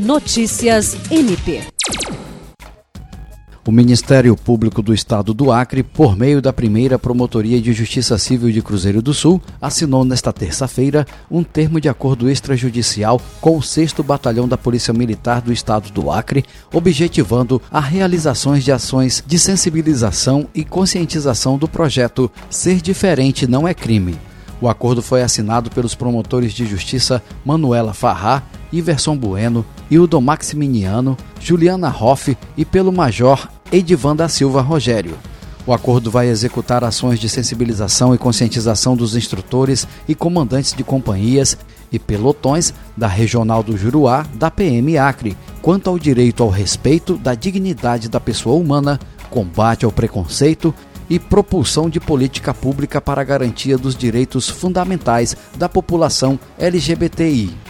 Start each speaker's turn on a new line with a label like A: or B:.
A: Notícias MP.
B: O Ministério Público do Estado do Acre, por meio da primeira Promotoria de Justiça Civil de Cruzeiro do Sul, assinou nesta terça-feira um termo de acordo extrajudicial com o 6 Batalhão da Polícia Militar do Estado do Acre, objetivando a realizações de ações de sensibilização e conscientização do projeto Ser Diferente Não é Crime. O acordo foi assinado pelos promotores de justiça Manuela Farrá, Iverson Bueno, Hildo Maximiniano, Juliana Hoff e pelo Major Edivan da Silva Rogério. O acordo vai executar ações de sensibilização e conscientização dos instrutores e comandantes de companhias e pelotões da Regional do Juruá da PM Acre, quanto ao direito ao respeito da dignidade da pessoa humana, combate ao preconceito e propulsão de política pública para a garantia dos direitos fundamentais da população LGBTI.